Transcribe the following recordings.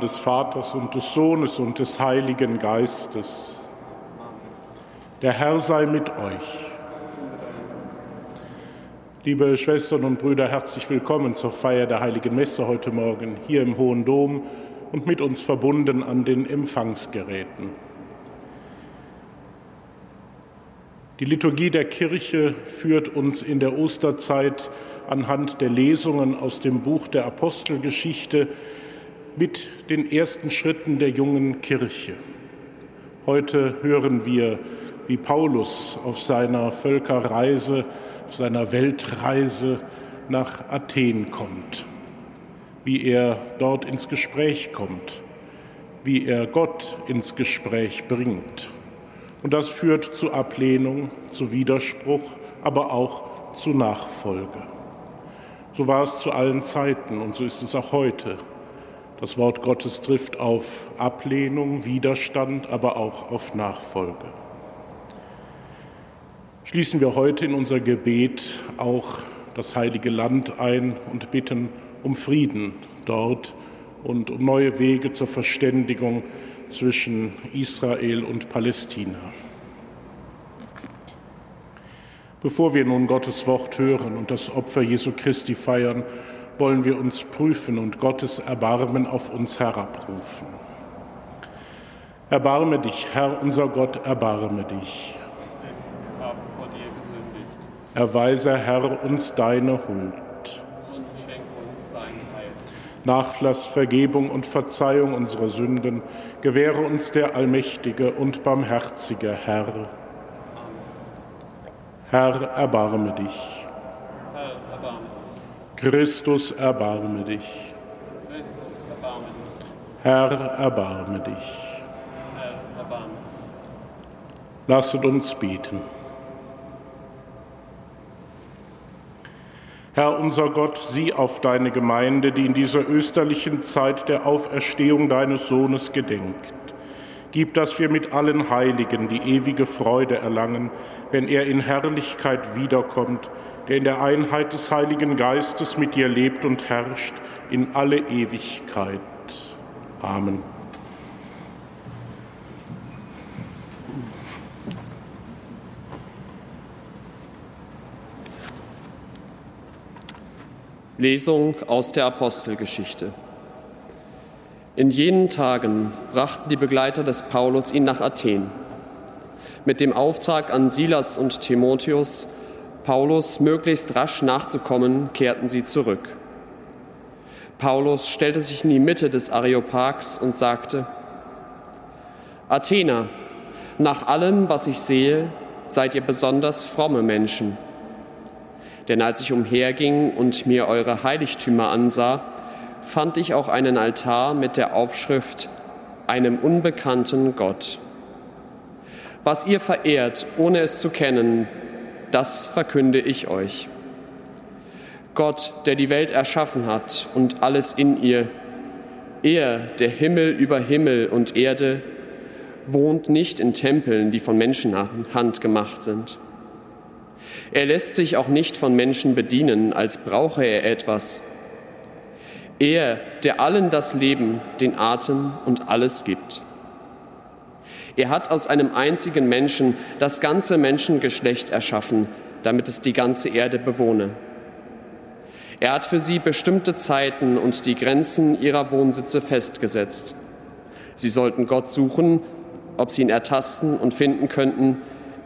Des Vaters und des Sohnes und des Heiligen Geistes. Der Herr sei mit euch. Liebe Schwestern und Brüder, herzlich willkommen zur Feier der Heiligen Messe heute Morgen hier im Hohen Dom und mit uns verbunden an den Empfangsgeräten. Die Liturgie der Kirche führt uns in der Osterzeit anhand der Lesungen aus dem Buch der Apostelgeschichte mit den ersten Schritten der jungen Kirche. Heute hören wir, wie Paulus auf seiner Völkerreise, auf seiner Weltreise nach Athen kommt, wie er dort ins Gespräch kommt, wie er Gott ins Gespräch bringt. Und das führt zu Ablehnung, zu Widerspruch, aber auch zu Nachfolge. So war es zu allen Zeiten und so ist es auch heute. Das Wort Gottes trifft auf Ablehnung, Widerstand, aber auch auf Nachfolge. Schließen wir heute in unser Gebet auch das heilige Land ein und bitten um Frieden dort und um neue Wege zur Verständigung zwischen Israel und Palästina. Bevor wir nun Gottes Wort hören und das Opfer Jesu Christi feiern, wollen wir uns prüfen und Gottes Erbarmen auf uns herabrufen. Erbarme dich, Herr unser Gott, erbarme dich. Erweise, Herr, uns deine Huld. Nachlass, Vergebung und Verzeihung unserer Sünden gewähre uns der allmächtige und barmherzige Herr. Herr, erbarme dich. Christus, erbarme dich. Herr, erbarme dich. Lasset uns beten. Herr unser Gott, sieh auf deine Gemeinde, die in dieser österlichen Zeit der Auferstehung deines Sohnes gedenkt. Gib, dass wir mit allen Heiligen die ewige Freude erlangen, wenn er in Herrlichkeit wiederkommt der in der Einheit des Heiligen Geistes mit dir lebt und herrscht in alle Ewigkeit. Amen. Lesung aus der Apostelgeschichte. In jenen Tagen brachten die Begleiter des Paulus ihn nach Athen. Mit dem Auftrag an Silas und Timotheus, Paulus möglichst rasch nachzukommen, kehrten sie zurück. Paulus stellte sich in die Mitte des Areopags und sagte, Athener, nach allem, was ich sehe, seid ihr besonders fromme Menschen. Denn als ich umherging und mir eure Heiligtümer ansah, fand ich auch einen Altar mit der Aufschrift einem unbekannten Gott. Was ihr verehrt, ohne es zu kennen, das verkünde ich euch. Gott, der die Welt erschaffen hat und alles in ihr, er, der Himmel über Himmel und Erde, wohnt nicht in Tempeln, die von Menschenhand gemacht sind. Er lässt sich auch nicht von Menschen bedienen, als brauche er etwas. Er, der allen das Leben, den Atem und alles gibt. Er hat aus einem einzigen Menschen das ganze Menschengeschlecht erschaffen, damit es die ganze Erde bewohne. Er hat für sie bestimmte Zeiten und die Grenzen ihrer Wohnsitze festgesetzt. Sie sollten Gott suchen, ob sie ihn ertasten und finden könnten,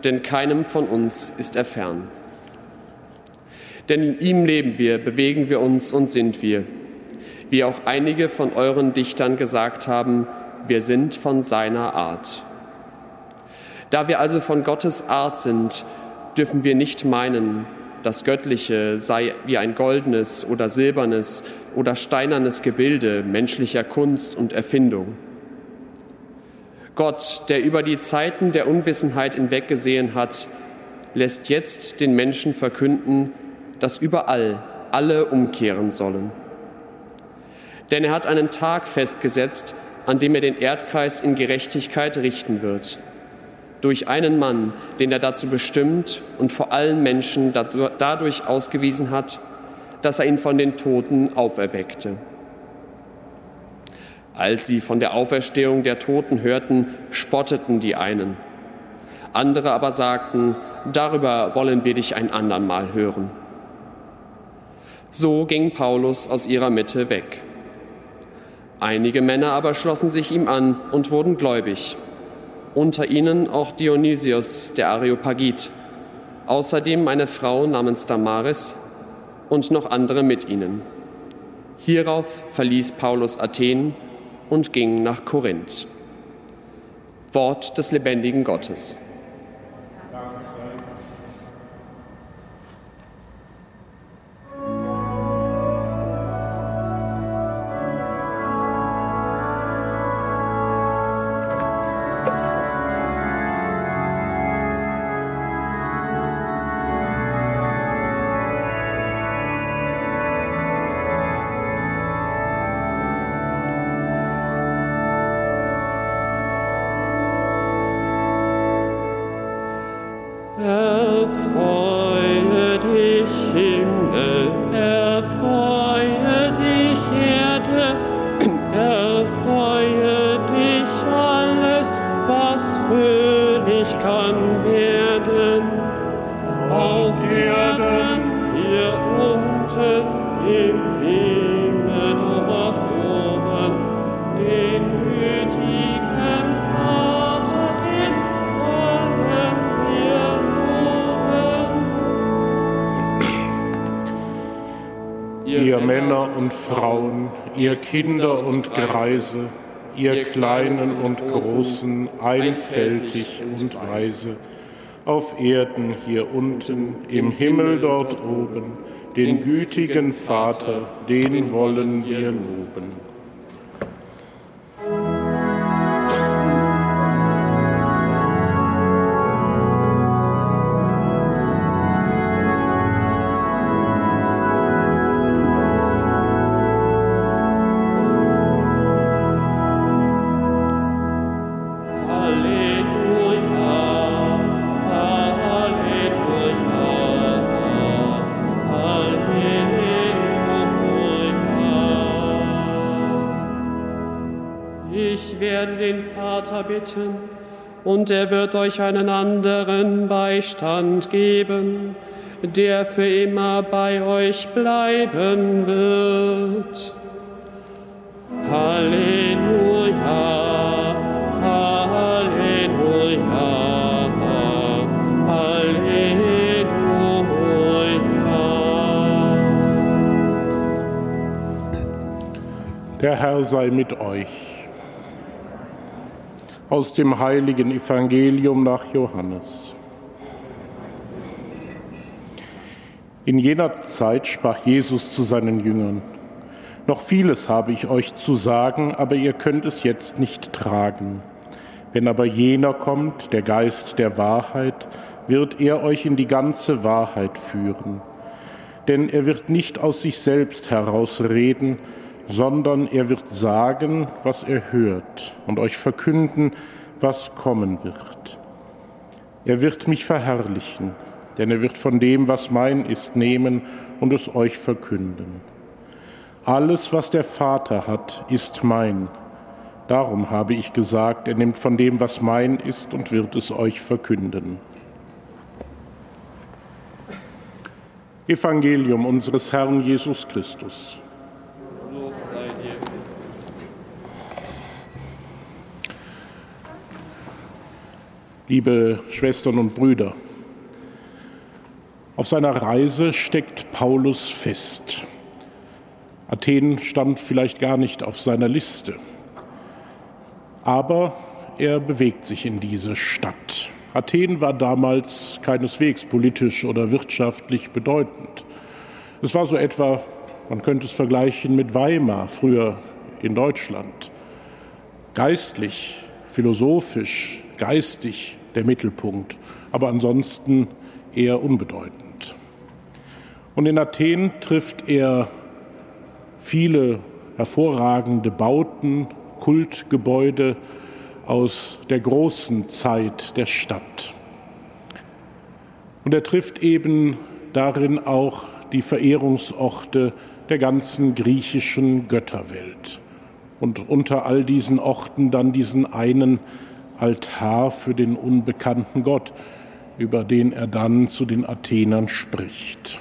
denn keinem von uns ist er fern. Denn in ihm leben wir, bewegen wir uns und sind wir. Wie auch einige von euren Dichtern gesagt haben, wir sind von seiner Art. Da wir also von Gottes Art sind, dürfen wir nicht meinen, das Göttliche sei wie ein goldenes oder silbernes oder steinernes Gebilde menschlicher Kunst und Erfindung. Gott, der über die Zeiten der Unwissenheit hinweggesehen hat, lässt jetzt den Menschen verkünden, dass überall alle umkehren sollen. Denn er hat einen Tag festgesetzt, an dem er den Erdkreis in Gerechtigkeit richten wird. Durch einen Mann, den er dazu bestimmt und vor allen Menschen dadurch ausgewiesen hat, dass er ihn von den Toten auferweckte. Als sie von der Auferstehung der Toten hörten, spotteten die einen. Andere aber sagten, darüber wollen wir dich ein andermal hören. So ging Paulus aus ihrer Mitte weg. Einige Männer aber schlossen sich ihm an und wurden gläubig, unter ihnen auch Dionysius der Areopagit, außerdem eine Frau namens Damaris und noch andere mit ihnen. Hierauf verließ Paulus Athen und ging nach Korinth. Wort des lebendigen Gottes. Frauen, ihr Kinder und Greise, ihr Kleinen und Großen, einfältig und weise, auf Erden hier unten, im Himmel dort oben, den gütigen Vater, den wollen wir loben. Und er wird euch einen anderen Beistand geben, der für immer bei euch bleiben wird. Halleluja, Halleluja, Halleluja. Der Herr sei mit euch aus dem heiligen Evangelium nach Johannes. In jener Zeit sprach Jesus zu seinen Jüngern, Noch vieles habe ich euch zu sagen, aber ihr könnt es jetzt nicht tragen. Wenn aber jener kommt, der Geist der Wahrheit, wird er euch in die ganze Wahrheit führen. Denn er wird nicht aus sich selbst herausreden, sondern er wird sagen, was er hört und euch verkünden, was kommen wird. Er wird mich verherrlichen, denn er wird von dem, was mein ist, nehmen und es euch verkünden. Alles, was der Vater hat, ist mein. Darum habe ich gesagt, er nimmt von dem, was mein ist, und wird es euch verkünden. Evangelium unseres Herrn Jesus Christus. Liebe Schwestern und Brüder. Auf seiner Reise steckt Paulus fest. Athen stand vielleicht gar nicht auf seiner Liste, aber er bewegt sich in diese Stadt Athen war damals keineswegs politisch oder wirtschaftlich bedeutend. Es war so etwa, man könnte es vergleichen mit Weimar früher in Deutschland. Geistlich, philosophisch, geistig der Mittelpunkt, aber ansonsten eher unbedeutend. Und in Athen trifft er viele hervorragende Bauten, Kultgebäude aus der großen Zeit der Stadt. Und er trifft eben darin auch die Verehrungsorte der ganzen griechischen Götterwelt. Und unter all diesen Orten dann diesen einen Altar für den unbekannten Gott, über den er dann zu den Athenern spricht.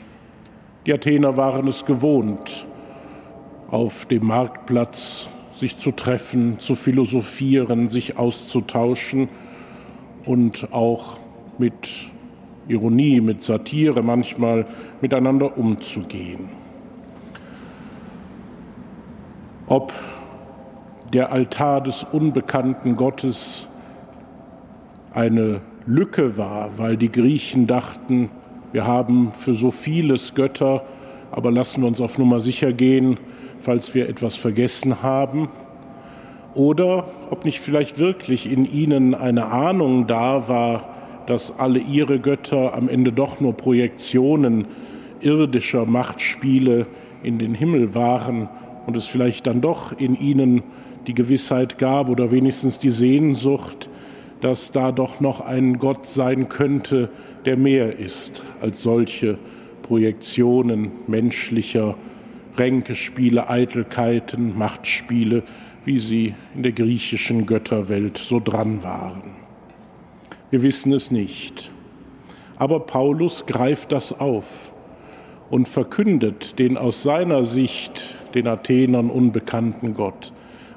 Die Athener waren es gewohnt, auf dem Marktplatz sich zu treffen, zu philosophieren, sich auszutauschen und auch mit Ironie, mit Satire manchmal miteinander umzugehen. Ob der Altar des unbekannten Gottes eine Lücke war, weil die Griechen dachten, wir haben für so vieles Götter, aber lassen wir uns auf Nummer sicher gehen, falls wir etwas vergessen haben, oder ob nicht vielleicht wirklich in ihnen eine Ahnung da war, dass alle ihre Götter am Ende doch nur Projektionen irdischer Machtspiele in den Himmel waren und es vielleicht dann doch in ihnen die Gewissheit gab oder wenigstens die Sehnsucht, dass da doch noch ein Gott sein könnte, der mehr ist als solche Projektionen menschlicher Ränkespiele, Eitelkeiten, Machtspiele, wie sie in der griechischen Götterwelt so dran waren. Wir wissen es nicht. Aber Paulus greift das auf und verkündet den aus seiner Sicht den Athenern unbekannten Gott.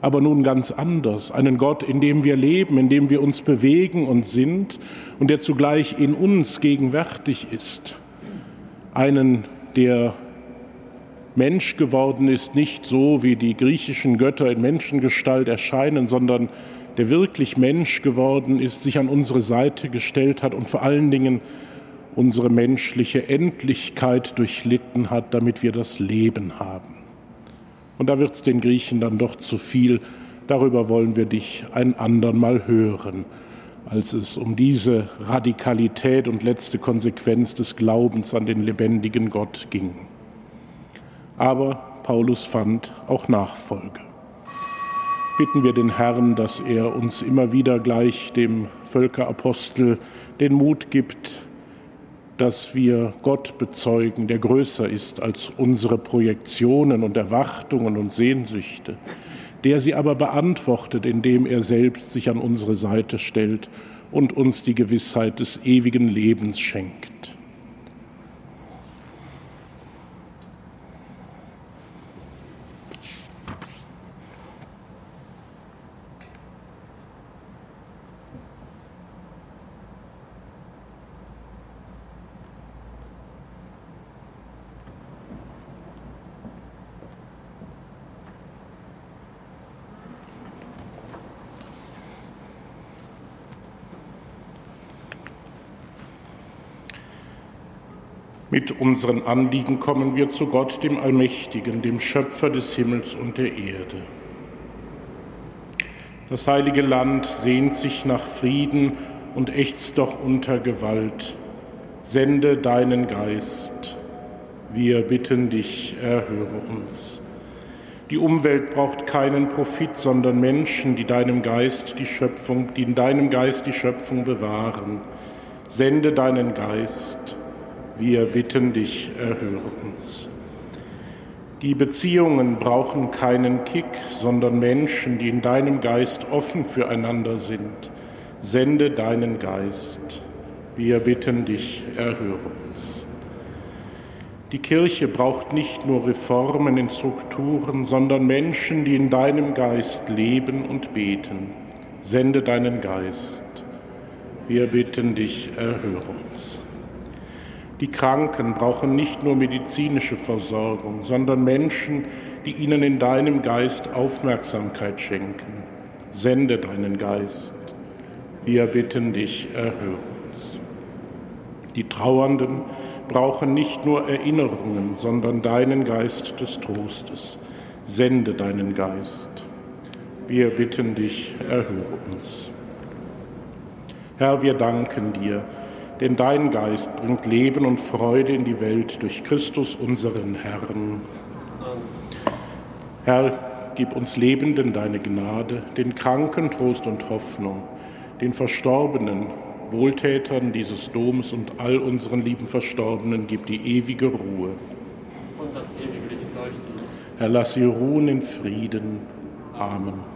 Aber nun ganz anders, einen Gott, in dem wir leben, in dem wir uns bewegen und sind und der zugleich in uns gegenwärtig ist. Einen, der Mensch geworden ist, nicht so wie die griechischen Götter in Menschengestalt erscheinen, sondern der wirklich Mensch geworden ist, sich an unsere Seite gestellt hat und vor allen Dingen unsere menschliche Endlichkeit durchlitten hat, damit wir das Leben haben. Und da wird es den Griechen dann doch zu viel. Darüber wollen wir dich ein andern Mal hören, als es um diese Radikalität und letzte Konsequenz des Glaubens an den lebendigen Gott ging aber Paulus fand auch Nachfolge. Bitten wir den Herrn, dass er uns immer wieder gleich dem Völkerapostel den Mut gibt, dass wir Gott bezeugen, der größer ist als unsere Projektionen und Erwartungen und Sehnsüchte, der sie aber beantwortet, indem er selbst sich an unsere Seite stellt und uns die Gewissheit des ewigen Lebens schenkt. Mit unseren Anliegen kommen wir zu Gott, dem Allmächtigen, dem Schöpfer des Himmels und der Erde. Das heilige Land sehnt sich nach Frieden und ächzt doch unter Gewalt. Sende deinen Geist. Wir bitten dich, erhöre uns. Die Umwelt braucht keinen Profit, sondern Menschen, die deinem Geist die Schöpfung, die in deinem Geist die Schöpfung bewahren. Sende deinen Geist. Wir bitten dich, erhöre uns. Die Beziehungen brauchen keinen Kick, sondern Menschen, die in deinem Geist offen füreinander sind. Sende deinen Geist. Wir bitten dich, erhöre uns. Die Kirche braucht nicht nur Reformen in Strukturen, sondern Menschen, die in deinem Geist leben und beten. Sende deinen Geist. Wir bitten dich, erhöre uns. Die Kranken brauchen nicht nur medizinische Versorgung, sondern Menschen, die ihnen in deinem Geist Aufmerksamkeit schenken. Sende deinen Geist. Wir bitten dich, erhöre uns. Die Trauernden brauchen nicht nur Erinnerungen, sondern deinen Geist des Trostes. Sende deinen Geist. Wir bitten dich, erhöre uns. Herr, wir danken dir, denn dein Geist bringt Leben und Freude in die Welt durch Christus unseren Herrn. Herr, gib uns Lebenden deine Gnade, den Kranken Trost und Hoffnung, den Verstorbenen Wohltätern dieses Doms und all unseren lieben Verstorbenen gib die ewige Ruhe. Und das ewige Licht leuchten. Herr, lass sie ruhen in Frieden. Amen.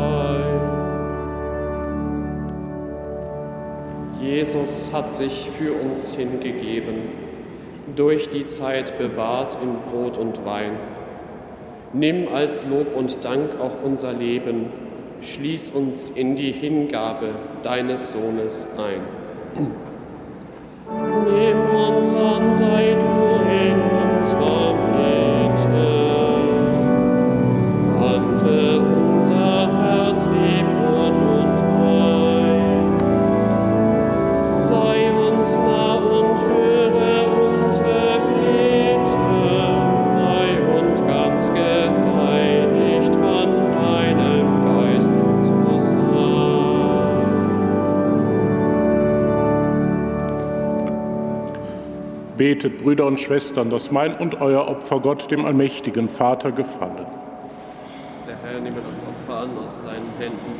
die Zeit bewahrt in Brot und Wein. Nimm als Lob und Dank auch unser Leben, schließ uns in die Hingabe deines Sohnes ein. Nimm uns an, sei Betet, Brüder und Schwestern, dass mein und euer Opfer Gott, dem allmächtigen Vater, gefalle. Der Herr nehme das Opfer an aus deinen Händen,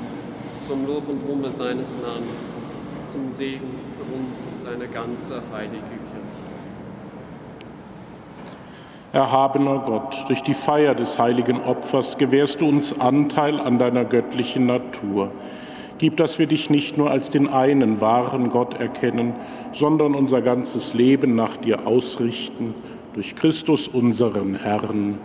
zum Lob und Ruhme seines Namens, zum Segen für uns und seine ganze heilige Kirche. Erhabener Gott, durch die Feier des heiligen Opfers gewährst du uns Anteil an deiner göttlichen Natur Gib, dass wir dich nicht nur als den einen wahren Gott erkennen, sondern unser ganzes Leben nach dir ausrichten, durch Christus unseren Herrn.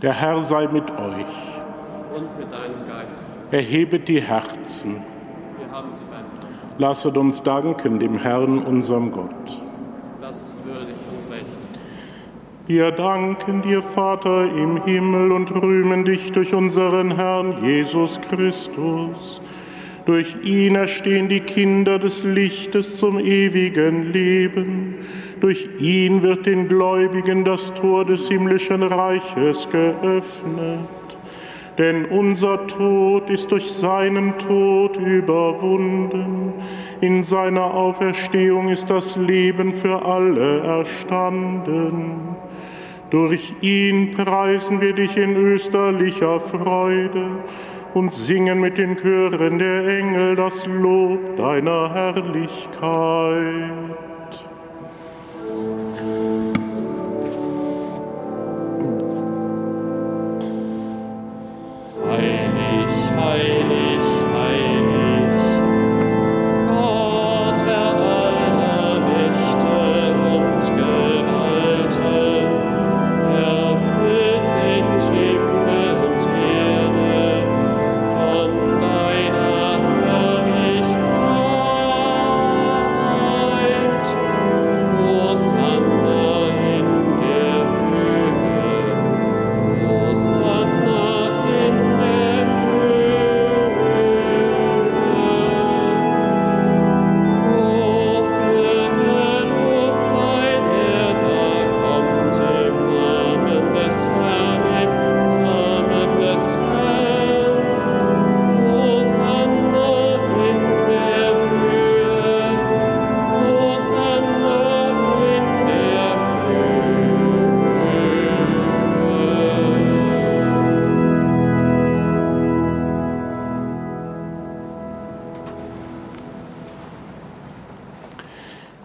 Der Herr sei mit euch. Und mit deinem Geist. Erhebet die Herzen. Lasset uns danken dem Herrn, unserem Gott. Das ist würdig und recht. Wir danken dir, Vater im Himmel, und rühmen dich durch unseren Herrn Jesus Christus. Durch ihn erstehen die Kinder des Lichtes zum ewigen Leben. Durch ihn wird den Gläubigen das Tor des himmlischen Reiches geöffnet. Denn unser Tod ist durch seinen Tod überwunden. In seiner Auferstehung ist das Leben für alle erstanden. Durch ihn preisen wir dich in österlicher Freude und singen mit den Chören der Engel das Lob deiner Herrlichkeit.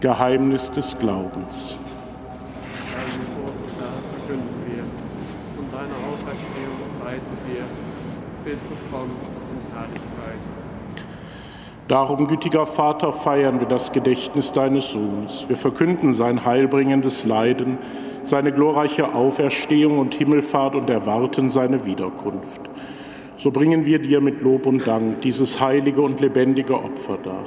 Geheimnis des Glaubens. Verkünden wir und deine Auferstehung preisen wir, bis du kommst in Herrlichkeit. Darum, gütiger Vater, feiern wir das Gedächtnis deines Sohnes. Wir verkünden sein heilbringendes Leiden, seine glorreiche Auferstehung und Himmelfahrt und erwarten seine Wiederkunft. So bringen wir dir mit Lob und Dank dieses heilige und lebendige Opfer dar.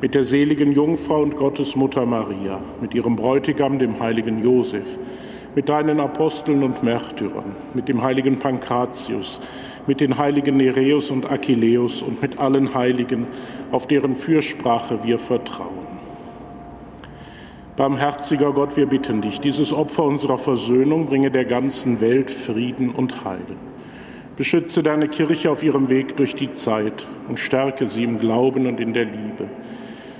mit der seligen Jungfrau und Gottesmutter Maria, mit ihrem Bräutigam, dem heiligen Josef, mit deinen Aposteln und Märtyrern, mit dem heiligen Pankratius, mit den heiligen Nereus und Achilleus und mit allen Heiligen, auf deren Fürsprache wir vertrauen. Barmherziger Gott, wir bitten dich, dieses Opfer unserer Versöhnung bringe der ganzen Welt Frieden und Heil. Beschütze deine Kirche auf ihrem Weg durch die Zeit und stärke sie im Glauben und in der Liebe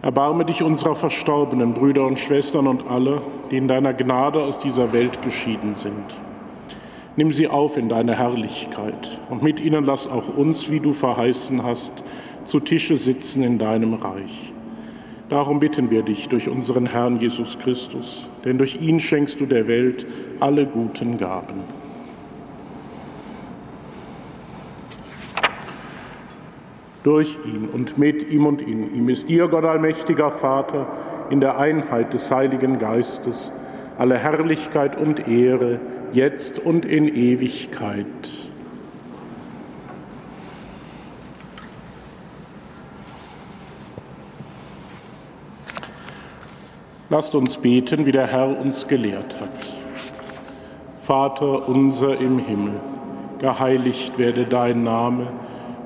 Erbarme dich unserer verstorbenen Brüder und Schwestern und alle, die in deiner Gnade aus dieser Welt geschieden sind. Nimm sie auf in deine Herrlichkeit und mit ihnen lass auch uns, wie du verheißen hast, zu Tische sitzen in deinem Reich. Darum bitten wir dich durch unseren Herrn Jesus Christus, denn durch ihn schenkst du der Welt alle guten Gaben. Durch ihn und mit ihm und in ihm ist dir, Gott allmächtiger Vater, in der Einheit des Heiligen Geistes, alle Herrlichkeit und Ehre, jetzt und in Ewigkeit. Lasst uns beten, wie der Herr uns gelehrt hat. Vater unser im Himmel, geheiligt werde dein Name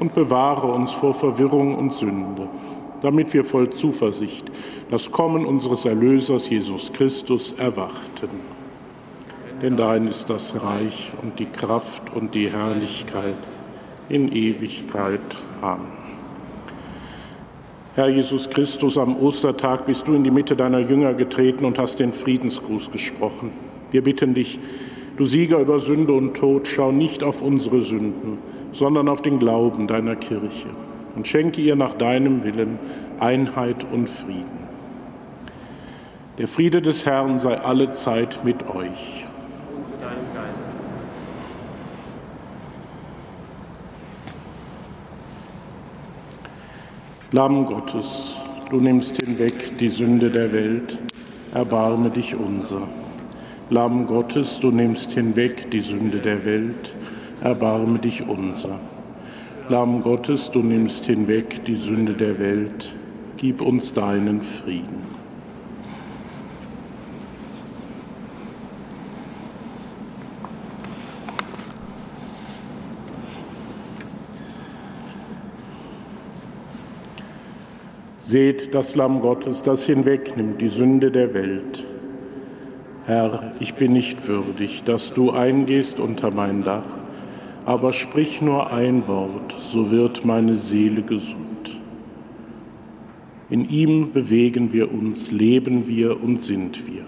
und bewahre uns vor Verwirrung und Sünde. damit wir voll Zuversicht das Kommen unseres Erlösers Jesus Christus erwarten. Denn dein ist das Reich und die Kraft und die Herrlichkeit in Ewigkeit. Amen. Herr Jesus Christus, am Ostertag bist du in die Mitte deiner Jünger getreten und hast den Friedensgruß gesprochen. Wir bitten dich, du Sieger über Sünde und Tod, schau nicht auf unsere Sünden, sondern auf den Glauben deiner Kirche und schenke ihr nach deinem Willen Einheit und Frieden. Der Friede des Herrn sei alle Zeit mit euch. Lamm Gottes, du nimmst hinweg die Sünde der Welt, erbarme dich unser. Lamm Gottes, du nimmst hinweg die Sünde der Welt, erbarme dich unser. Lamm Gottes, du nimmst hinweg die Sünde der Welt, gib uns deinen Frieden. Seht das Lamm Gottes, das hinwegnimmt die Sünde der Welt. Herr, ich bin nicht würdig, dass du eingehst unter mein Dach aber sprich nur ein Wort, so wird meine Seele gesund. In ihm bewegen wir uns, leben wir und sind wir.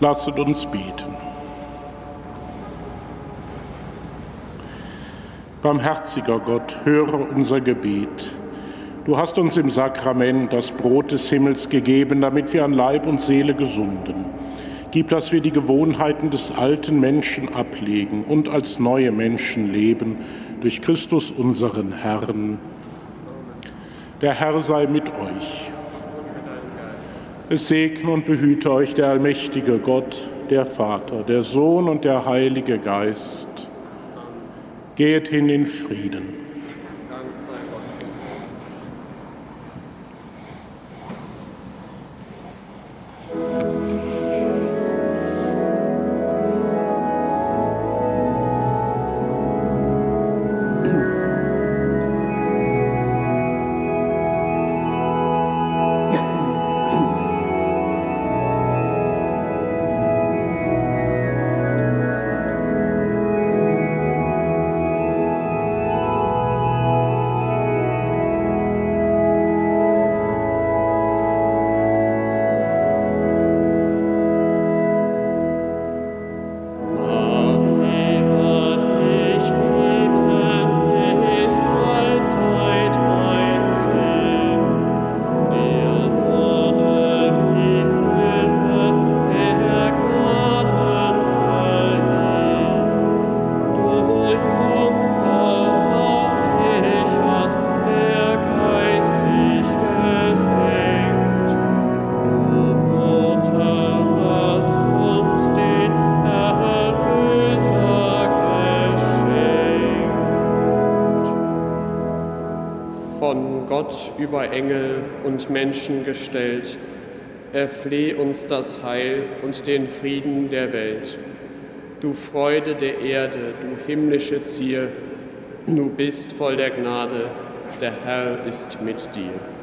Lasset uns beten. Barmherziger Gott, höre unser Gebet. Du hast uns im Sakrament das Brot des Himmels gegeben, damit wir an Leib und Seele gesunden. Gib, dass wir die Gewohnheiten des alten Menschen ablegen und als neue Menschen leben, durch Christus unseren Herrn. Der Herr sei mit euch. Es segne und behüte euch der allmächtige Gott, der Vater, der Sohn und der Heilige Geist. Geht hin in Frieden. Und Menschen gestellt. Erfleh uns das Heil und den Frieden der Welt. Du Freude der Erde, du himmlische Zier, du bist voll der Gnade, der Herr ist mit dir.